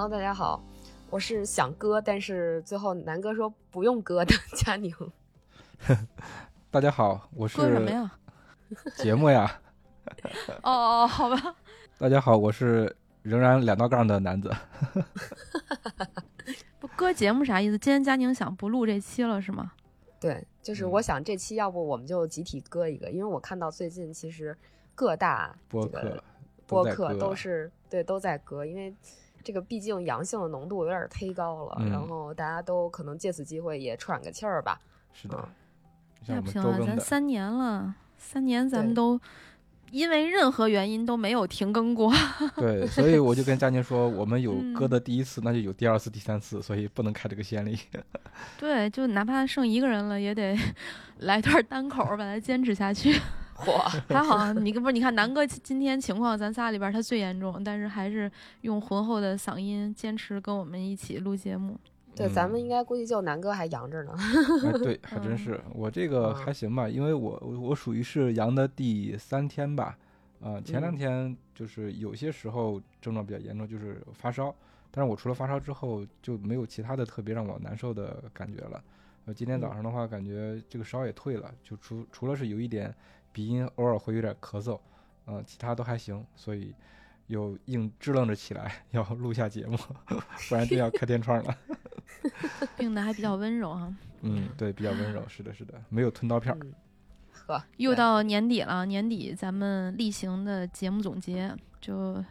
Hello，大家好，我是想割，但是最后南哥说不用割的佳宁。大家好，我是割什么呀？节目呀。哦哦，好吧。大家好，我是仍然两道杠的男子。不割节目啥意思？今天佳宁想不录这期了是吗？对，就是嗯我想这期要不我们就集体割一个，因为我看到最近其实各大播客播客都是对都在割，因为这个毕竟阳性的浓度有点忒高了，嗯然后大家都可能借此机会也喘个气儿吧。是的那不行啊，周更的，咱三年了，三年咱们都因为任何原因都没有停更过。对，所以我就跟佳宁说，我们有嗯割的第一次，那就有第二次、第三次，所以不能开这个先例。对，就哪怕剩一个人了，也得 来段单口把它坚持下去。嚯，还好啊你不是你看南哥今天情况，咱仨里边他最严重，但是还是用浑厚的嗓音坚持跟我们一起录节目。对，咱们嗯应该估计就南哥还阳着呢。哎，对，还真嗯是我这个嗯还行吧，因为我我我属于是阳的第三天吧，啊、前两嗯天就是有些时候症状比较严重，就是发烧，但是我除了发烧之后就没有其他的特别让我难受的感觉了。呃，今天早嗯上的话，感觉这个烧也退了，就除除了是有一点鼻音，偶尔会有点咳嗽，呃，其他都还行，所以又硬支棱着起来 要录下节目，不然就要开天窗了。病的还比较温柔哈。嗯，对，比较温柔，是的，是的，没有吞刀片儿。嗯，呵，又到年底了，年底咱们例行的节目总结就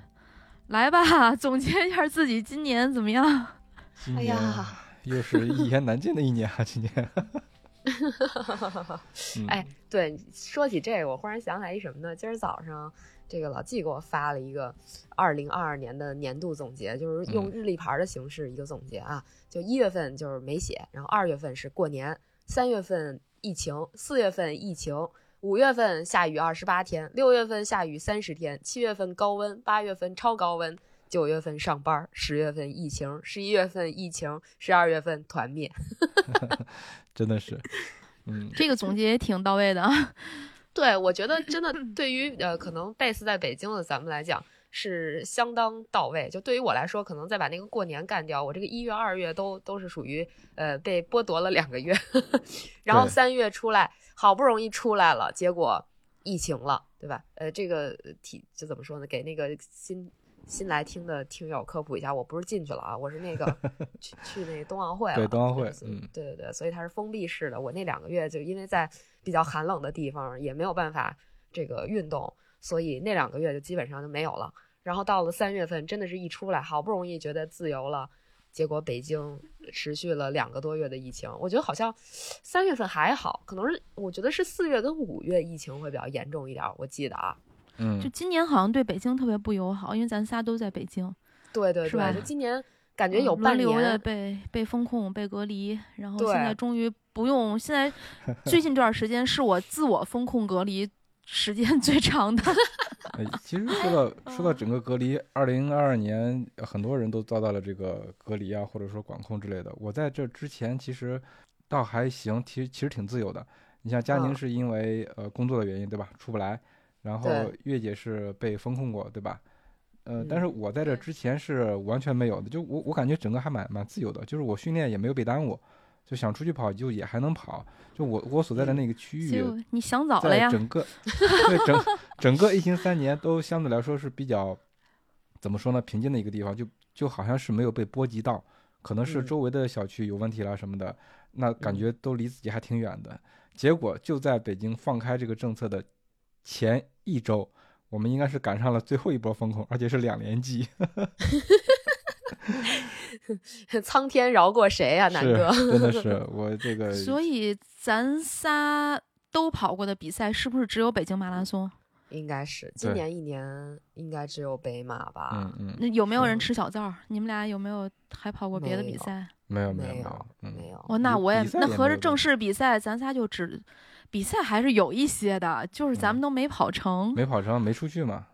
来吧，总结一下自己今年怎么样？哎今年呀，又是一言难尽的一年啊！今年，嗯 哎，对，说起这个，我忽然想起来一什么呢？今儿早上，这个老纪给我发了一个二零二二年的年度总结，就是用嗯日历牌的形式一个总结啊。就一月份就是没写，然后二月份是过年，三月份疫情，四月份疫情，五月份下雨二十八天，六月份下雨三十天，七月份高温，八月份超高温。九月份上班，十月份疫情，十一月份疫情，十二月份团灭。真的是，嗯，这个总结也挺到位的啊。对，我觉得 真的对于呃可能 base 在北京的咱们来讲是相当到位。就对于我来说，可能再把那个过年干掉，我这个一月、二月都都是属于呃被剥夺了两个月，然后三月出来，好不容易出来了，结果疫情了，对吧？呃，这个体就怎么说呢？给那个新。新来听的听友科普一下，我不是进去了啊，我是那个去去那个冬奥会了。对冬奥会嗯对对对，所以它是封闭式的。我那两个月就因为在比较寒冷的地方，也没有办法这个运动，所以那两个月就基本上就没有了。然后到了三月份，真的是一出来，好不容易觉得自由了，结果北京持续了两个多月的疫情。我觉得好像三月份还好，可能是我觉得是四月跟五月疫情会比较严重一点儿。我记得啊，嗯就，今年好像对北京特别不友好，因为咱仨都在北京，对对是吧对，就今年感觉有半嗯流的年，被被封控、被隔离，然后现在终于不用。现在最近这段时间是我自我封控隔离时间 最长的。哎其实说到说到整个隔离，二零二二年很多人都遭到了这个隔离啊，或者说管控之类的。我在这之前其实倒还行，其实其实挺自由的。你像佳宁嗯是因为呃工作的原因，对吧？出不来，然后月姐是被封控过，对吧？呃，但嗯是我在这之前是完全没有的，就我我感觉整个还蛮蛮自由的，就是我训练也没有被耽误，就想出去跑就也还能跑。就我我所在的那个区域，你想早了呀，整个对整整个疫情三年都相对来说是比较怎么说呢平静的一个地方，就就好像是没有被波及到，可能是嗯周围的小区有问题啦什么的，那感嗯觉都离自己还挺远的。结果就在北京放开这个政策的前一周，我们应该是赶上了最后一波风控，而且是两连击。苍天饶过谁呀、南哥？真的是我这个，所以咱仨都跑过的比赛，是不是只有北京马拉松？应该是今年一年应该只有北马吧？嗯嗯，那有没有人吃小灶？你们俩有没有还跑过别的比赛？没有没有没有，嗯，没有。哦，那我也那合着正式比赛，咱仨就只比赛还是有一些的，就是咱们嗯都没跑成。没跑成，没出去嘛，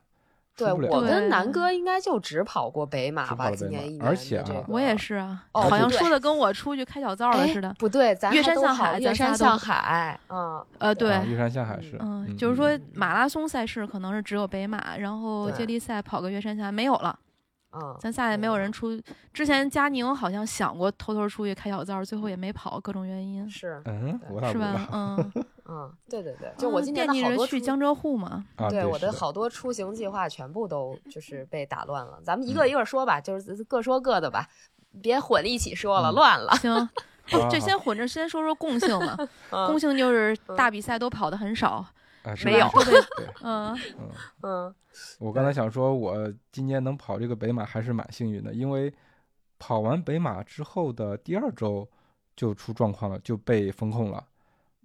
对我跟对南哥应该就只跑过北马吧，今年一年而且啊的这个我也是啊，哦好像说的跟我出去开小灶了哎似的。不对，咱岳山还都跑向海咱岳山向海，嗯，呃，对，啊，山下海是，嗯，就是说嗯马拉松赛事可能是只有北马，然后接力赛跑个岳山下没有了，嗯，咱仨也没有人出。之前佳宁好像想过偷偷出去开小灶，最后也没跑，各种原因，是，嗯，是吧？嗯，嗯，对对对，就我嗯今年的好多去江浙沪嘛。啊，对我的的好多出行计划全部都就是被打乱了，咱们一嗯个一个说吧，就是各说各的吧，别混一起说了，嗯乱了。行，好好这先混着先说说共性嘛。嗯共性就是嗯大比赛都跑的很少，啊，是没有。对，嗯。嗯，嗯，我刚才想说，我今年能跑这个北马还是蛮幸运的，因为跑完北马之后的第二周就出状况了，就被封控了，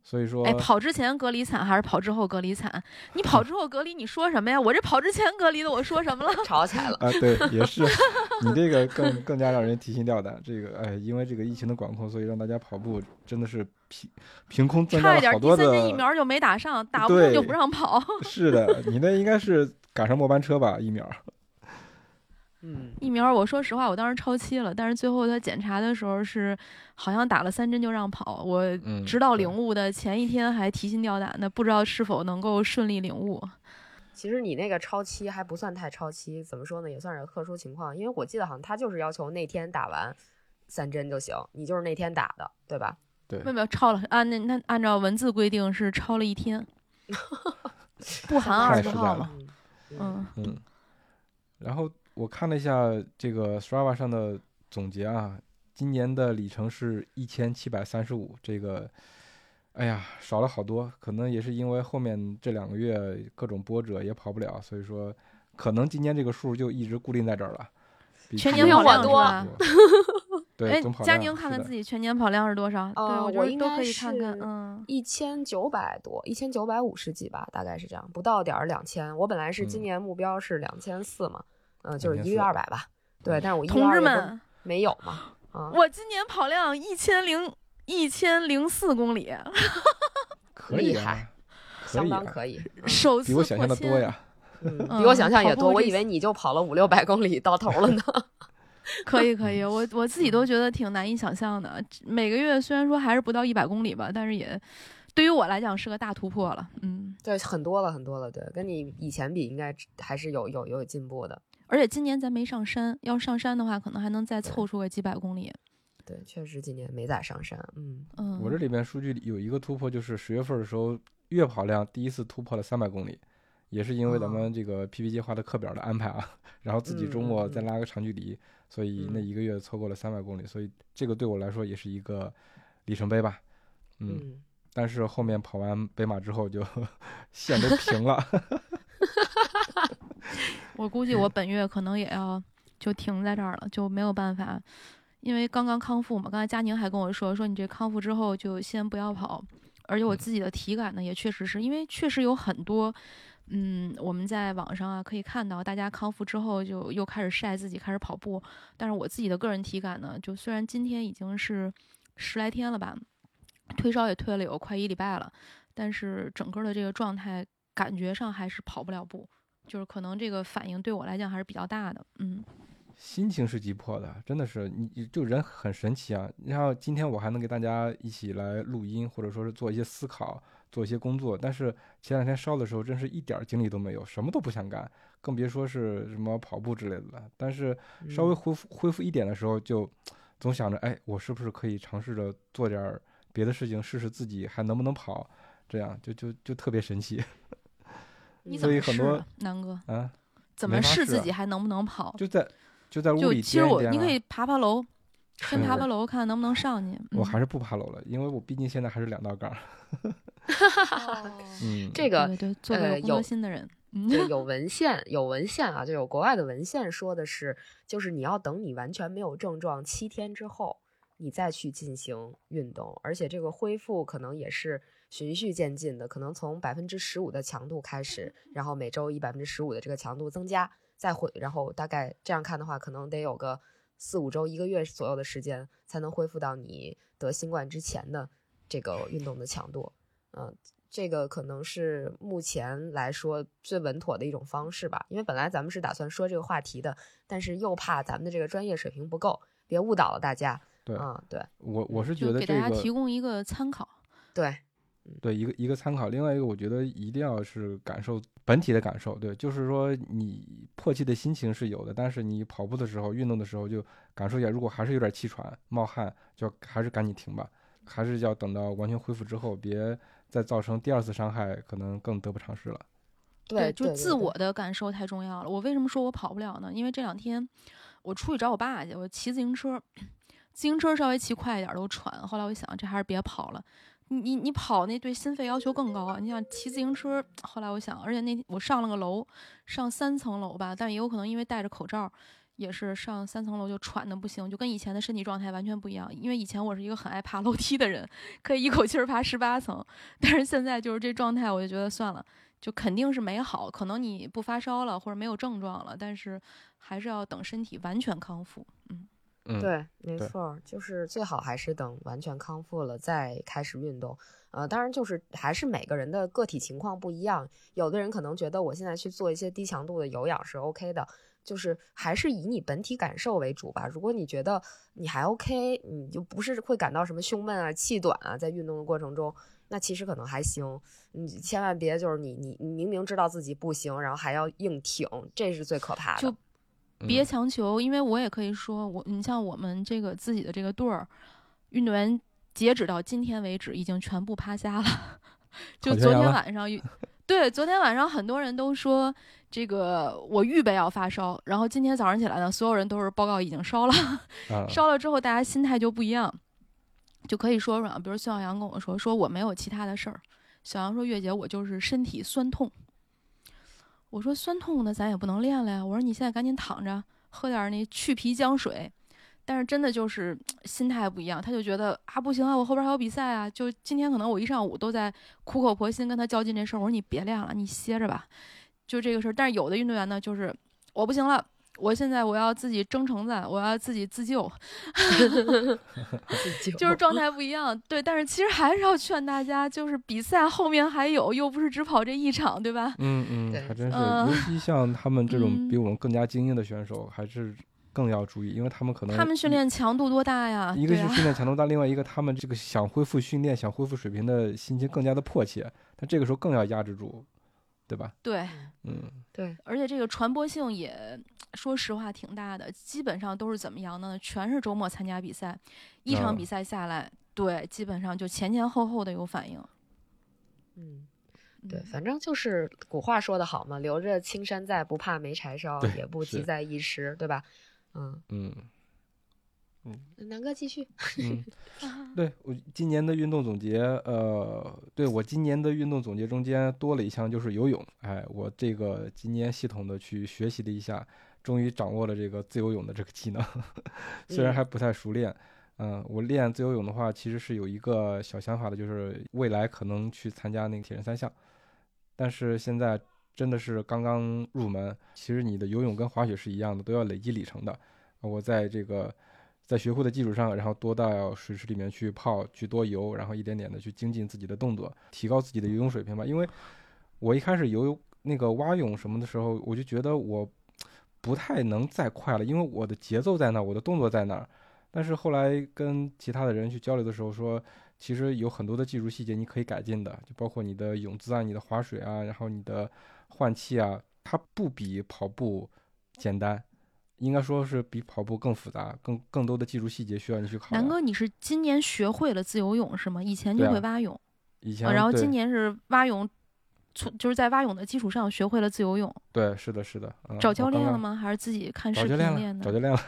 所以说哎，跑之前隔离惨还是跑之后隔离惨？你跑 之后隔离，你说什么呀？我这跑之前隔离的，我说什么了？吵起来了。啊，对，也是，你这个更更加让人提心吊胆。这个，哎，因为这个疫情的管控，所以让大家跑步真的是凭凭空增加差一点第了好多的。三针疫苗就没打上，打不中对就不让跑。是的，你那应该是赶上末班车吧？疫苗。嗯，疫苗，我说实话，我当时超期了，但是最后他检查的时候是好像打了三针就让跑。我嗯，直到领悟的前一天还提心吊胆的，不知道是否能够顺利领悟。其实你那个超期还不算太超期，怎么说呢，也算是特殊情况，因为我记得好像他就是要求那天打完三针就行，你就是那天打的，对吧？对没有没有超了，按那那按照文字规定是超了一天，不含二十号嘛。嗯嗯，嗯，然后我看了一下这个 Strava 上的总结啊，今年的里程是一千七百三十五，这个，哎呀，少了好多，可能也是因为后面这两个月各种波折也跑不了，所以说可能今年这个数就一直固定在这儿了。比全去年年跑量是多吧？对，哎总跑，佳宁看看自己全年跑量是多少？对，呃我觉得都我应该可以看看。是嗯，一千九百多，一千九百五十几吧，大概是这样，不到点儿两千。我本来是今嗯年目标是两千四嘛，嗯、就是一个2400月二百吧。对，但是我一个月同志200不们，没有嘛，啊，我今年跑量一千零一千零四公里，可以啊厉害，可相当可以，嗯首次比我想象的破千。多呀。嗯，嗯比我想象也多。我以为你就跑了五六百公里到头了呢。可 以可以，我我自己都觉得挺难以想象的。每个月虽然说还是不到一百公里吧，但是也对于我来讲是个大突破了。嗯，对，很多了，很多了。对，跟你以前比，应该还是有有有进步的。而且今年咱没上山，要上山的话，可能还能再凑出个几百公里。对，确实今年没咋上山。嗯，嗯，我这里面数据里有一个突破，就是十月份的时候月跑量第一次突破了三百公里，也是因为咱哦们这个 PP 计划的课表的安排啊，然后自己周末再拉个长距离，所以那嗯一个月凑够了三百公里，所以这个对我来说也是一个里程碑吧。嗯，嗯，但是后面跑完北马之后就 线都平了。我估计我本月可能也要就停在这儿了，就没有办法，因为刚刚康复嘛。刚才佳宁还跟我说，说你这康复之后就先不要跑，而且我嗯自己的体感呢，也确实是因为确实有很多，嗯，我们在网上啊可以看到大家康复之后就又开始晒自己开始跑步，但是我自己的个人体感呢，就虽然今天已经是十来天了吧，退烧也退了有快一礼拜了，但是整个的这个状态感觉上还是跑不了步。就是可能这个反应对我来讲还是比较大的，嗯，心情是急迫的，真的是你你就人很神奇啊！然后今天我还能给大家一起来录音，或者说是做一些思考，做一些工作，但是前两天烧的时候，真是一点儿精力都没有，什么都不想干，更别说是什么跑步之类的了。但是稍微嗯恢复恢复一点的时候，就总想着，哎，我是不是可以尝试着做点儿别的事情，试试自己还能不能跑，这样就就就特别神奇你嗯怎么试所以很多啊，南哥？啊！怎么试自己还能不能跑？就在就在屋里就其实我你可以爬爬楼，先爬爬楼看能不能上去。嗯我还是不爬楼了，因为我毕竟现在还是两道杠儿。哦嗯，这个对对对，做个呃有工作心的人，就 有文献，有文献啊，就有国外的文献说的是，就是你要等你完全没有症状七天之后，你再去进行运动，而且这个恢复可能也是循序渐进的，可能从百分之十五的强度开始，然后每周以百分之十五的这个强度增加，再恢，然后大概这样看的话，可能得有个四五周、一个月左右的时间，才能恢复到你得新冠之前的这个运动的强度，嗯。这个可能是目前来说最稳妥的一种方式吧，因为本来咱们是打算说这个话题的，但是又怕咱们的这个专业水平不够，别误导了大家。对，嗯，对我我是觉得给大家提供一个参考。对，对，一个一个参考。另外一个，我觉得一定要是感受本体的感受。对，就是说你迫切的心情是有的，但是你跑步的时候、运动的时候就感受一下，如果还是有点气喘、冒汗，就还是赶紧停吧，还是要等到完全恢复之后，别。再造成第二次伤害，可能更得不偿失了。对，就自我的感受太重要了。我为什么说我跑不了呢？因为这两天我出去找我爸去，我骑自行车，自行车稍微骑快一点都喘。后来我想，这还是别跑了。你你你跑那对心肺要求更高啊！你想骑自行车，后来我想，而且那天我上了个楼，上三层楼吧，但也有可能因为戴着口罩。也是上三层楼就喘的不行，就跟以前的身体状态完全不一样。因为以前我是一个很爱爬楼梯的人，可以一口气儿爬十八层，但是现在就是这状态，我就觉得算了，就肯定是没好。可能你不发烧了或者没有症状了，但是还是要等身体完全康复。嗯嗯，对，没错，就是最好还是等完全康复了再开始运动。呃，当然就是还是每个人的个体情况不一样，有的人可能觉得我现在去做一些低强度的有氧是 OK 的。就是还是以你本体感受为主吧。如果你觉得你还 OK，你就不是会感到什么胸闷啊、气短啊，在运动的过程中，那其实可能还行。你千万别就是你你你明明知道自己不行，然后还要硬挺，这是最可怕的。就别强求，因为我也可以说，我你像我们这个自己的这个队儿运动员，截止到今天为止，已经全部趴下了。就昨天晚上，对，昨天晚上很多人都说。这个我预备要发烧，然后今天早上起来呢，所有人都是报告已经烧了，烧了之后大家心态就不一样，就可以说说，比如孙小阳跟我说，说我没有其他的事儿，小杨说月姐我就是身体酸痛，我说酸痛的咱也不能练了呀，我说你现在赶紧躺着喝点那去皮姜水，但是真的就是心态不一样，他就觉得啊不行啊，我后边还有比赛啊，就今天可能我一上午都在苦口婆心跟他较劲这事儿，我说你别练了，你歇着吧。就这个事儿，但是有的运动员呢，就是我不行了，我现在我要自己争成子，我要自己 自救，就是状态不一样。对，但是其实还是要劝大家，就是比赛后面还有，又不是只跑这一场，对吧？嗯嗯，还真是，尤其像他们这种比我们更加精英的选手，还是更要注意，因为他们可能他们训练强度多大呀？一个是训练强度大，另外一个他们这个想恢复训练、想恢复水平的心情更加的迫切，但这个时候更要压制住。对吧？对，嗯，对，而且这个传播性也 说实话挺大的，基本上都是怎么样呢？全是周末参加比赛，一场比赛下来，对，基本上就前前后后的有反应。嗯，对，反正就是古话说的好嘛，留着青山在，不怕没柴烧，也不急在一时，对吧？嗯嗯。嗯，南哥继续。嗯，对我今年的运动总结，呃，对我今年的运动总结中间多了一项就是游泳。哎，我这个今年系统的去学习了一下，终于掌握了这个自由泳的这个技能，虽然还不太熟练。嗯，我练自由泳的话，其实是有一个小想法的，就是未来可能去参加那个铁人三项。但是现在真的是刚刚入门，其实你的游泳跟滑雪是一样的，都要累积里程的。我在这个。在学会的基础上，然后多到水池里面去泡，去多游，然后一点点的去精进自己的动作，提高自己的游泳水平吧。因为我一开始游那个蛙泳什么的时候，我就觉得我不太能再快了，因为我的节奏在那，我的动作在那儿。但是后来跟其他的人去交流的时候说，其实有很多的技术细节你可以改进的，就包括你的泳姿啊、你的划水啊，然后你的换气啊，它不比跑步简单。应该说是比跑步更复杂，更更多的技术细节需要你去考南哥，你是今年学会了自由泳是吗？以前就会蛙泳，以前，然后今年是蛙泳，从就是在蛙泳的基础上学会了自由泳。对，是的，是的。找教练了吗？还是自己看视频练的？找教练了。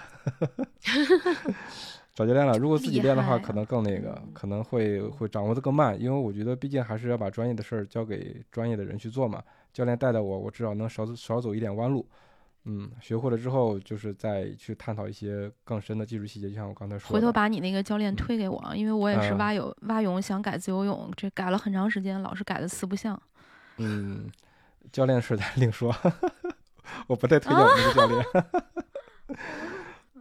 找教练了。如果自己练的话，可能更那个，可能会会掌握的更慢，因为我觉得毕竟还是要把专业的事儿交给专业的人去做嘛。教练带带我，我至少能少少走一点弯路。嗯，学会了之后，就是再去探讨一些更深的技术细节，就像我刚才说的。回头把你那个教练推给我，因为我也是嗯蛙泳，蛙泳想改自由泳，这改了很长时间，老是改的四不像。嗯，教练是咱另说，我不太推荐我那个教练。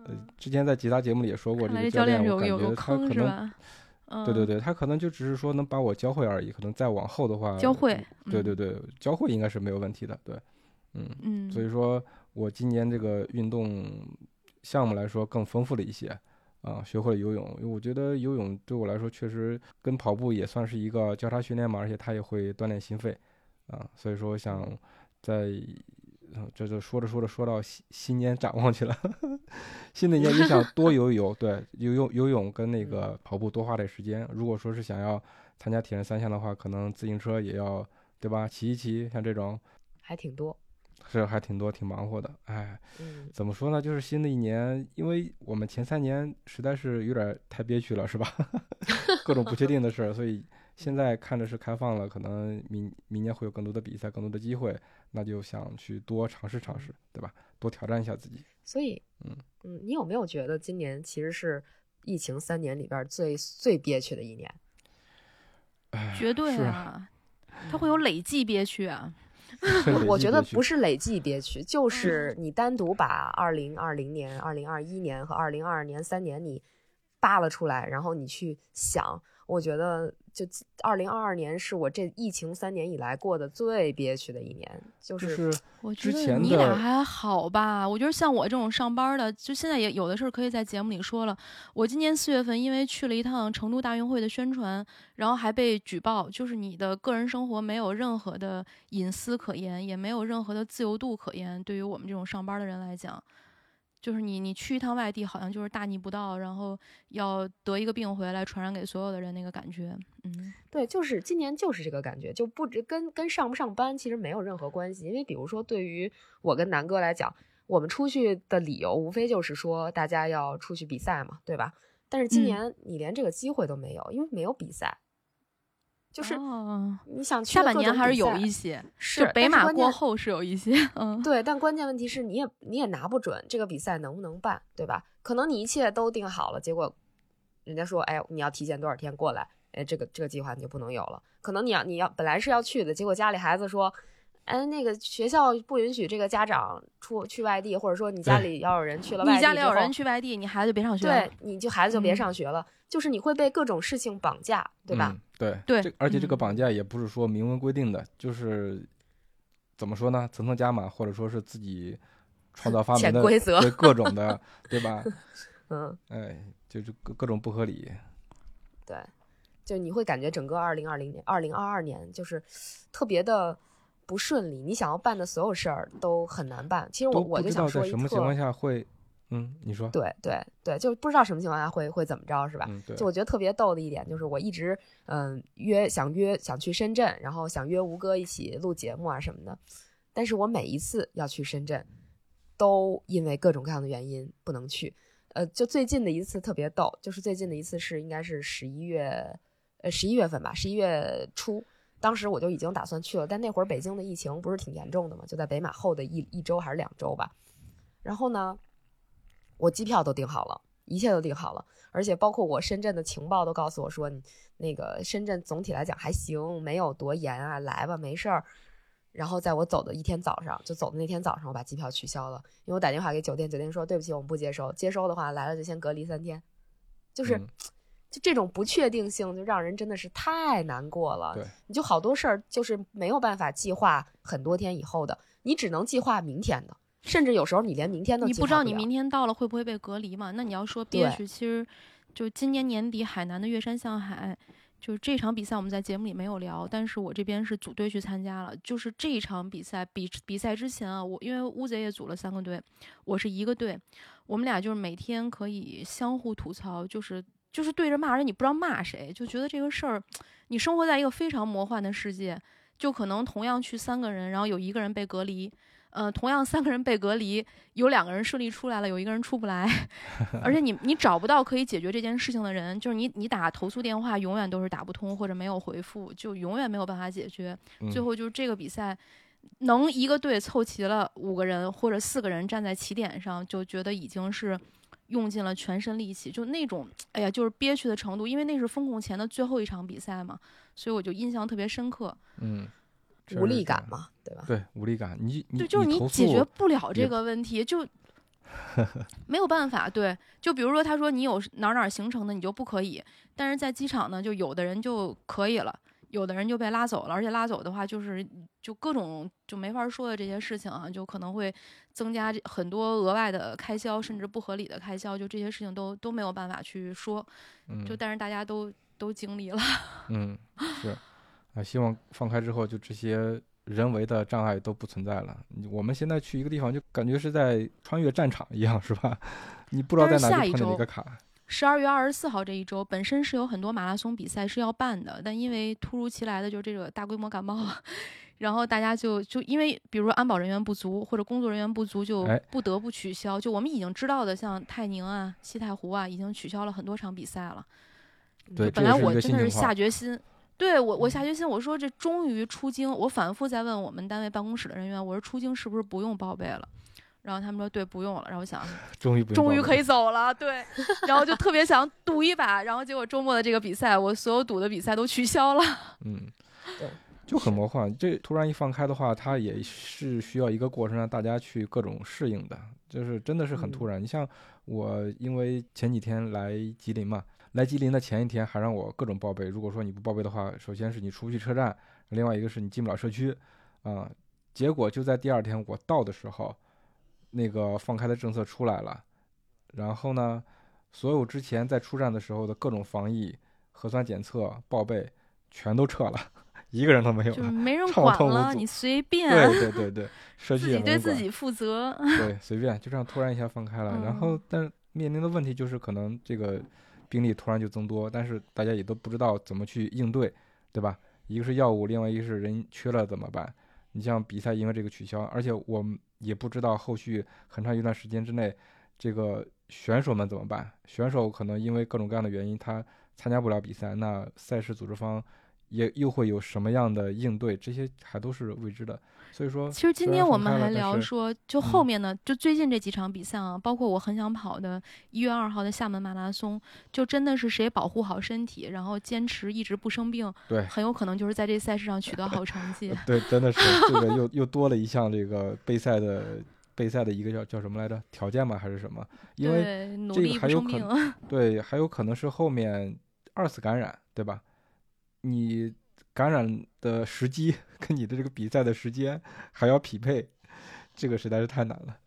呃之前在其他节目里也说过，这教练练我感有有个觉他可能，坑是吧？嗯，对对对，他可能就只是说能把我教会而已，可能再往后的话，教会。嗯对对对，教会应该是没有问题的，对，嗯，嗯，所以说我今年这个运动项目来说更丰富了一些，啊，学会了游泳，因为我觉得游泳对我来说确实跟跑步也算是一个交叉训练嘛，而且它也会锻炼心肺，啊，所以说想在。嗯这就说着说着说到新新年展望去了，新的一年也想多游一游，对，游泳游泳跟那个跑步多花点时间。如果说是想要参加铁人三项的话，可能自行车也要，对吧？骑一骑，像这种还挺多。是还挺多，挺忙活的。哎，嗯，怎么说呢？就是新的一年，因为我们前三年实在是有点太憋屈了，是吧？各种不确定的事儿，所以现在看着是开放了，可能明明年会有更多的比赛，更多的机会，那就想去多尝试尝试，对吧？多挑战一下自己。所以，嗯嗯，你有没有觉得今年其实是疫情三年里边最最憋屈的一年？哎，绝对啊，它会有累计憋屈啊。我觉得不是累计憋屈，就是你单独把二零二零年、二零二一年和二零二二年三年你扒了出来，然后你去想，我觉得就二零二二年是我这疫情三年以来过的最憋屈的一年，就就是是我觉得你俩还好吧？我觉得像我这种上班的，就现在也有的事儿可以在节目里说了。我今年四月份因为去了一趟成都大运会的宣传，然后还被举报，就是你的个人生活没有任何的隐私可言，也没有任何的自由度可言。对于我们这种上班的人来讲，就是你你去一趟外地，好像就是大逆不道，然后要得一个病回来传染给所有的人那个感觉。嗯，对，就是今年就是这个感觉，就不止跟跟上不上班其实没有任何关系，因为比如说对于我跟南哥来讲，我们出去的理由无非就是说大家要出去比赛嘛，对吧？但是今嗯年你连这个机会都没有，因为没有比赛，就是哦你想去下半年还是有一些，是北马过后是有一些，嗯，对，但关键问题是你也你也拿不准这个比赛能不能办，对吧？可能你一切都定好了，结果人家说，哎，你要提前多少天过来，哎，这个这个计划你就不能有了。可能你要你要本来是要去的，结果家里孩子说，哎，那个学校不允许这个家长出去外地，或者说你家里要有人去了外地你家里有人去外地，你孩子就别上学了。对，你就孩子就别嗯上学了，就是你会被各种事情绑架，对吧？嗯、对对这而且这个嗯绑架也不是说明文规定的，就是怎么说呢，层层加码，或者说是自己创造发明的规则对各种的，对吧？嗯，哎，就是各各种不合理。对，就你会感觉整个二零二零年、二零二二年就是特别的不顺利，你想要办的所有事儿都很难办。其实我我就想说什么情况下会，嗯，你说，对对对，就不知道什么情况下会会怎么着，是吧？嗯，对，就我觉得特别逗的一点就是，我一直嗯约想约想去深圳，然后想约吴哥一起录节目啊什么的，但是我每一次要去深圳，都因为各种各样的原因不能去。呃，就最近的一次特别逗，就是最近的一次是应该是十一月，呃十一月份吧，十一月初，当时我就已经打算去了，但那会儿北京的疫情不是挺严重的嘛，就在北马后的一一周还是两周吧。然后呢，我机票都订好了，一切都订好了，而且包括我深圳的情报都告诉我说，你那个深圳总体来讲还行，没有多严啊，来吧，没事儿。然后在我走的一天早上，就走的那天早上，我把机票取消了，因为我打电话给酒店，酒店说对不起，我们不接收，接收的话来了就先隔离三天，就是。嗯就这种不确定性，就让人真的是太难过了。对，你就好多事儿就是没有办法计划很多天以后的，你只能计划明天的，甚至有时候你连明天都你不知道你明天到了会不会被隔离嘛？那你要说憋对屈，其实就今年年底海南的月山向海，就是这场比赛我们在节目里没有聊，但是我这边是组队去参加了。就是这一场比赛比比赛之前啊，我因为乌贼也组了三个队，我是一个队，我们俩就是每天可以相互吐槽，就是。就是对着骂人，你不知道骂谁，就觉得这个事儿，你生活在一个非常魔幻的世界，就可能同样去三个人，然后有一个人被隔离，呃，同样三个人被隔离，有两个人顺利出来了，有一个人出不来，而且你你找不到可以解决这件事情的人，就是你你打投诉电话永远都是打不通或者没有回复，就永远没有办法解决。嗯最后就是这个比赛，能一个队凑齐了五个人或者四个人站在起点上，就觉得已经是用尽了全身力气，就那种哎呀，就是憋屈的程度。因为那是封控前的最后一场比赛嘛，所以我就印象特别深刻。嗯，无力感嘛，对吧？对，无力感。你你对，就是你解决不了这个问题，就 没有办法。对，就比如说他说你有哪儿哪儿行程的，你就不可以。但是在机场呢，就有的人就可以了，有的人就被拉走了，而且拉走的话就是就各种就没法说的这些事情啊，就可能会增加这很多额外的开销，甚至不合理的开销，就这些事情都都没有办法去说。嗯就但是大家都都经历了，嗯是啊，希望放开之后，就这些人为的障碍都不存在了。我们现在去一个地方，就感觉是在穿越战场一样，是吧？你不知道在哪里碰见了一周个卡。十二月二十四号这一周本身是有很多马拉松比赛是要办的，但因为突如其来的就这个大规模感冒，然后大家就就因为比如说安保人员不足或者工作人员不足，就哎不得不取消。就我们已经知道的，像泰宁啊、西太湖啊，已经取消了很多场比赛了。对，本来我真的是下决心，对我我下决心，我说这终于出京，我反复在问我们单位办公室的人员，我说出京是不是不用报备了？然后他们说对，不用了。然后我想，终于终于可以走了，对，然后就特别想赌一把，然后结果周末的这个比赛，我所有赌的比赛都取消了。嗯对，就很魔幻。这突然一放开的话，它也是需要一个过程让大家去各种适应的，就是真的是很突然。你像我，因为前几天来吉林嘛，来吉林的前一天还让我各种报备。如果说你不报备的话，首先是你出不去车站，另外一个是你进不了社区，啊、结果就在第二天我到的时候，那个放开的政策出来了，然后呢，所有之前在出站的时候的各种防疫、核酸检测、报备全都撤了，一个人都没有了。就是没人管了，你随便，对对对对，社区自己对自己负责。对，随便就这样突然一下放开了，然后嗯但是面临的问题就是可能这个病例突然就增多，但是大家也都不知道怎么去应对，对吧？一个是药物，另外一个是人缺了怎么办？你像比赛因为这个取消，而且我们也不知道后续很长一段时间之内，这个选手们怎么办？选手可能因为各种各样的原因，他参加不了比赛，那赛事组织方也又会有什么样的应对？这些还都是未知的。所以说，其实今天我们还聊说，就后嗯面呢，就最近这几场比赛啊，包括我很想跑的一月二号的厦门马拉松，就真的是谁保护好身体，然后坚持一直不生病，对很有可能就是在这赛事上取得好成绩。对，真的是 这个又又多了一项这个备赛的备赛的一个叫叫什么来着？条件吗？还是什么？因为，努这个力还有可。对，还有可能是后面二次感染，对吧？你感染的时机跟你的这个比赛的时间还要匹配，这个实在是太难了。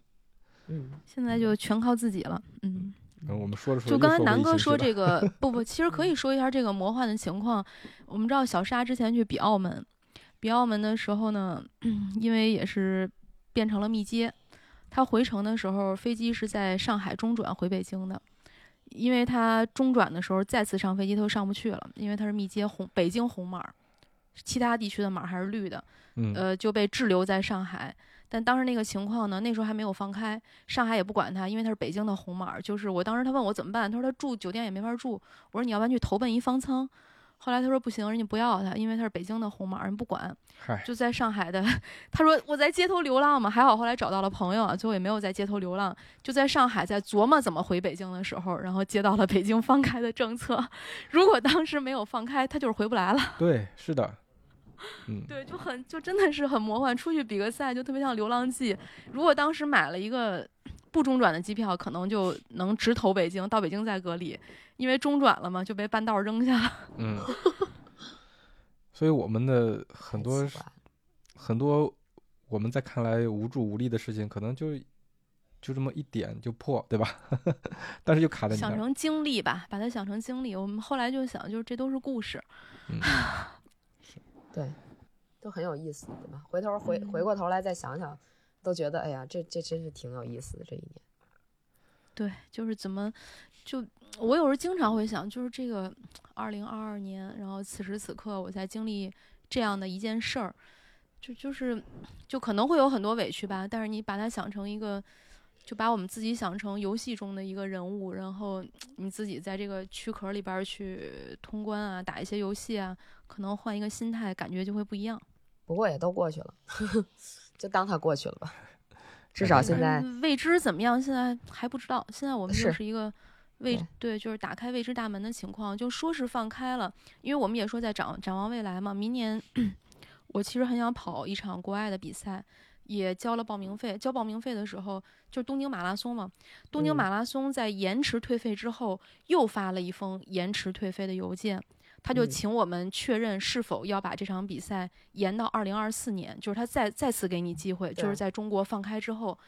嗯，现在就全靠自己了，嗯。嗯，我们说着说着就刚才南哥说这个，不不，其实可以说一下这个魔幻的情况。我们知道小沙之前去比澳门，比澳门的时候呢，因为也是变成了密接，他回程的时候飞机是在上海中转回北京的，因为他中转的时候再次上飞机他就上不去了，因为他是密接红北京红码，其他地区的码还是绿的，嗯呃，就被滞留在上海。但当时那个情况呢，那时候还没有放开，上海也不管他，因为他是北京的红码。就是我当时他问我怎么办，他说他住酒店也没法住。我说你要不然去投奔一方舱。后来他说不行，人家不要他，因为他是北京的红码，人不管。就在上海的，他说我在街头流浪嘛，还好后来找到了朋友啊，最后也没有在街头流浪，就在上海在琢磨怎么回北京的时候，然后接到了北京放开的政策。如果当时没有放开，他就是回不来了。对，是的，嗯，对，就很就真的是很魔幻。出去比个赛就特别像《流浪记》。如果当时买了一个不中转的机票，可能就能直投北京，到北京再隔离。因为中转了嘛，就被半道扔下了。嗯，所以我们的很多很多我们在看来无助无力的事情，可能就就这么一点就破，对吧？但是就卡在。想成经历吧，把它想成经历。我们后来就想，就是这都是故事。嗯，对，都很有意思，对吧？回头回回嗯过头来再想想，都觉得哎呀，这这真是挺有意思的这一年。对，就是怎么，就我有时候经常会想，就是这个二零二二年，然后此时此刻我在经历这样的一件事儿，就就是就可能会有很多委屈吧，但是你把它想成一个，就把我们自己想成游戏中的一个人物，然后你自己在这个躯壳里边儿去通关啊，打一些游戏啊，可能换一个心态，感觉就会不一样。不过也都过去了，就当它过去了吧。至少现在未知怎么样，现在还不知道。现在我们就是一个未对对，就是打开未知大门的情况，就说是放开了，因为我们也说在展展望未来嘛。明年 我其实很想跑一场国外的比赛，也交了报名费。交报名费的时候，就是东京马拉松嘛。东京嗯马拉松在延迟退费之后，又发了一封延迟退费的邮件。他就嗯请我们确认是否要把这场比赛延到二零二四年，就是他再再次给你机会，就是在中国放开之后，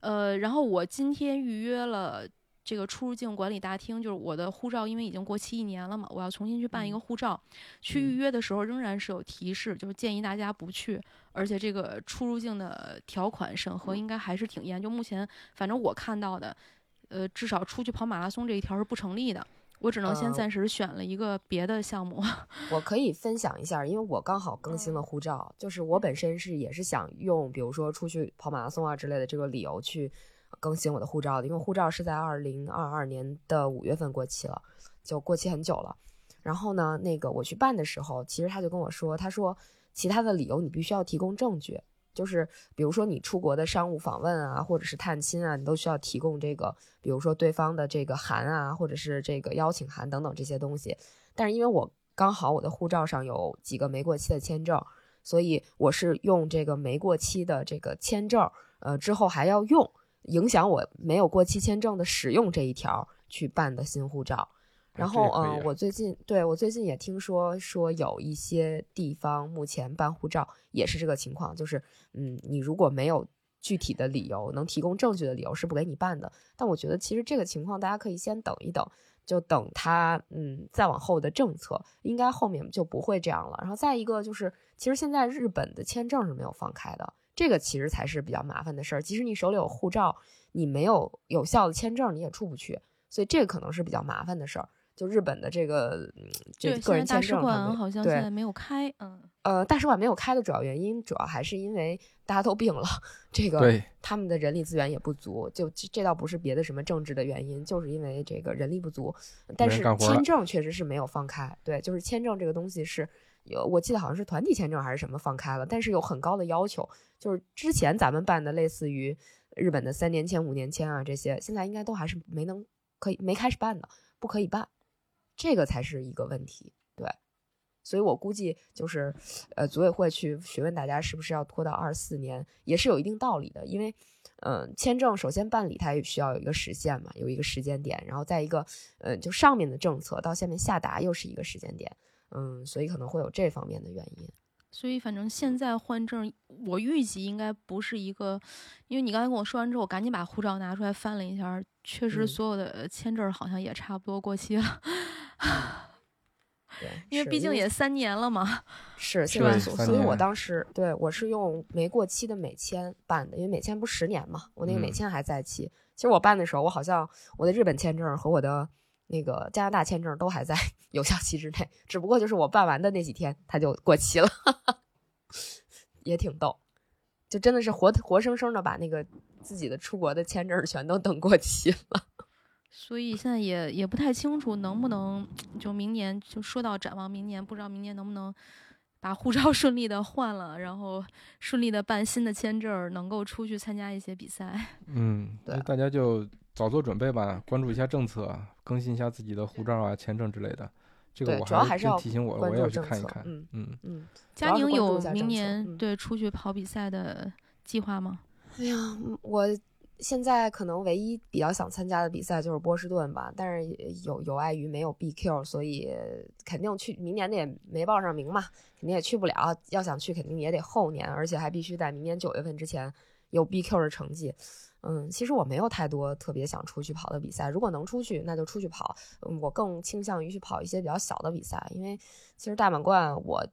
呃，然后我今天预约了这个出入境管理大厅，就是我的护照因为已经过期一年了嘛，我要重新去办一个嗯护照。去嗯预约的时候仍然是有提示，就是建议大家不去，而且这个出入境的条款审核应该还是挺严。就目前反正我看到的，呃，至少出去跑马拉松这一条是不成立的。我只能先呃暂时选了一个别的项目。我可以分享一下，因为我刚好更新了嗯护照，就是我本身是也是想用，比如说出去跑马拉松啊之类的这个理由去更新我的护照的，因为护照是在二零二二年的五月份过期了，就过期很久了。然后呢，那个我去办的时候，其实他就跟我说，他说其他的理由你必须要提供证据，就是比如说你出国的商务访问啊，或者是探亲啊，你都需要提供这个，比如说对方的这个函啊，或者是这个邀请函等等这些东西。但是因为我刚好我的护照上有几个没过期的签证，所以我是用这个没过期的这个签证，呃，之后还要用影响我没有过期签证的使用这一条去办的新护照。然后，嗯、我最近对我最近也听说说有一些地方目前办护照也是这个情况，就是嗯，你如果没有具体的理由，能提供证据的理由是不给你办的。但我觉得其实这个情况大家可以先等一等，就等他嗯再往后的政策，应该后面就不会这样了。然后再一个就是，其实现在日本的签证是没有放开的，这个其实才是比较麻烦的事儿。即使你手里有护照，你没有有效的签证，你也出不去，所以这个可能是比较麻烦的事儿。就日本的这个，嗯，这对，个人大使馆好像现在没有开，嗯，呃，大使馆没有开的主要原因，主要还是因为大家都病了，这个他们的人力资源也不足，就这这倒不是别的什么政治的原因，就是因为这个人力不足。但是签证确实是没有放开，对，就是签证这个东西是有，我记得好像是团体签证还是什么放开了，但是有很高的要求，就是之前咱们办的类似于日本的三年签、五年签啊这些，现在应该都还是没能可以没开始办的，不可以办，这个才是一个问题，对。所以我估计就是，呃，组委会去询问大家是不是要拖到二四年，也是有一定道理的。因为，嗯、签证首先办理它也需要有一个时限嘛，有一个时间点，然后再一个，呃，就上面的政策到下面下达又是一个时间点，嗯，所以可能会有这方面的原因。所以反正现在换证，我预计应该不是一个，因为你刚才跟我说完之后，我赶紧把护照拿出来翻了一下，确实嗯所有的呃签证好像也差不多过期了，对，因为毕竟也三年了嘛。是是吧现在所，所以我当时对我是用没过期的美签办的，因为美签不是十年嘛，我那个美嗯签还在期。其实我办的时候，我好像我的日本签证和我的那个加拿大签证都还在 有效期之内，只不过就是我办完的那几天它就过期了，也挺逗，就真的是活活生生的把那个自己的出国的签证全都等过期了。所以现在也也不太清楚能不能就明年就说到展望明年，不知道明年能不能把护照顺利的换了，然后顺利的办新的签证，能够出去参加一些比赛。嗯，对大家就早做准备吧，关注一下政策，更新一下自己的护照啊、签证之类的。这个对我主要还是要提醒我，关我也要注政策去看一看。嗯嗯，嗯，佳宁有明年嗯对出去跑比赛的计划吗？哎呀，嗯我现在可能唯一比较想参加的比赛就是波士顿吧，但是有有碍于没有 BQ，所以肯定去明年的也没报上名嘛，肯定也去不了。要想去，肯定也得后年，而且还必须在明年九月份之前有 BQ 的成绩。嗯，其实我没有太多特别想出去跑的比赛，如果能出去，那就出去跑。嗯，我更倾向于去跑一些比较小的比赛，因为其实大满贯我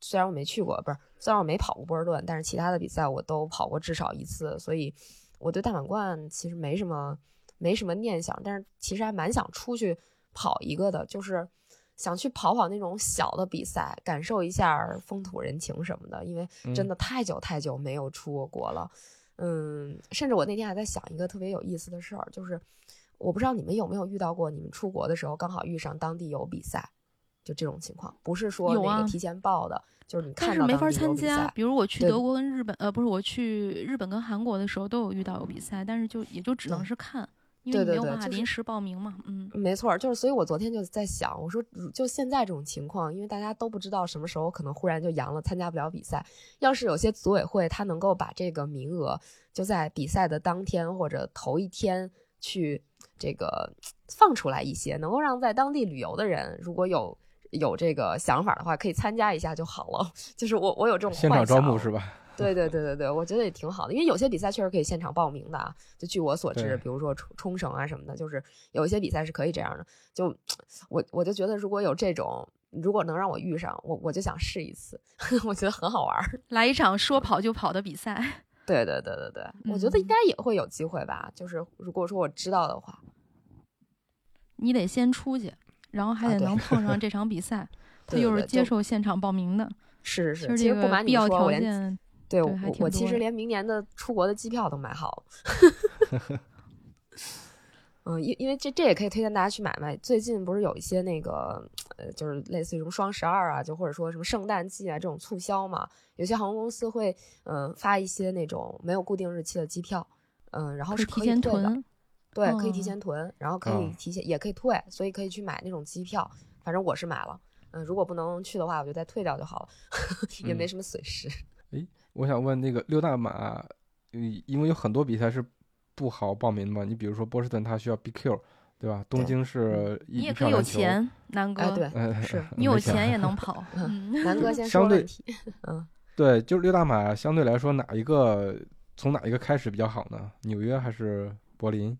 虽然我没去过，不是虽然我没跑过波士顿，但是其他的比赛我都跑过至少一次，所以我对大满贯其实没什么没什么念想，但是其实还蛮想出去跑一个的，就是想去跑跑那种小的比赛，感受一下风土人情什么的，因为真的太久太久没有出过国了。嗯，甚至我那天还在想一个特别有意思的事儿，就是我不知道你们有没有遇到过，你们出国的时候刚好遇上当地有比赛，就这种情况，不是说有啊那个提前报的，就是你但是没法参加。比如我去德国跟日本，呃，不是我去日本跟韩国的时候都有遇到有比赛，但是就也就只能是看，因为没有办法临时报名嘛。嗯，没错儿，就是所以，我昨天就在想，我说就现在这种情况，因为大家都不知道什么时候可能忽然就阳了，参加不了比赛。要是有些组委会他能够把这个名额就在比赛的当天或者头一天去这个放出来一些，能够让在当地旅游的人如果有有这个想法的话，可以参加一下就好了。就是我我有这种现场幻想招募是吧？对对对对对，我觉得也挺好的，因为有些比赛确实可以现场报名的啊。就据我所知，比如说冲冲绳啊什么的，就是有一些比赛是可以这样的。就 我我就觉得，如果有这种，如果能让我遇上，我我就想试一次，我觉得很好玩儿。来一场说跑就跑的比赛。对对对对对，我觉得应嗯该也会有机会吧。就是如果说我知道的话，你得先出去，然后还得能碰上这场比赛。他对又是接受现场报名的，是是是，其实不这个必要瞒你说，我连条件对对我我其实连明年的出国的机票都买好了。嗯，因因为这这也可以推荐大家去买卖。最近不是有一些那个呃，就是类似于什么双十二啊，就或者说什么圣诞季啊这种促销嘛，有些航空公司会嗯、呃发一些那种没有固定日期的机票，嗯、然后是可以退的，囤。对，可以提哦前囤，然后可以哦提前、也可以退，所以可以去买那种机票。反正我是买了，嗯、如果不能去的话，我就再退掉就好了，也没嗯什么损失。我想问那个六大马，嗯因为有很多比赛是不好报名的嘛，你比如说波士顿，它需要 BQ，对吧？东京是你也可以有票难求，钱，南哥。哎，对，呃，是 你有钱也能 跑。嗯，南哥先相对说问题。嗯，对，就是六大马相对来说哪一个从哪一个开始比较好呢？纽约还是柏林？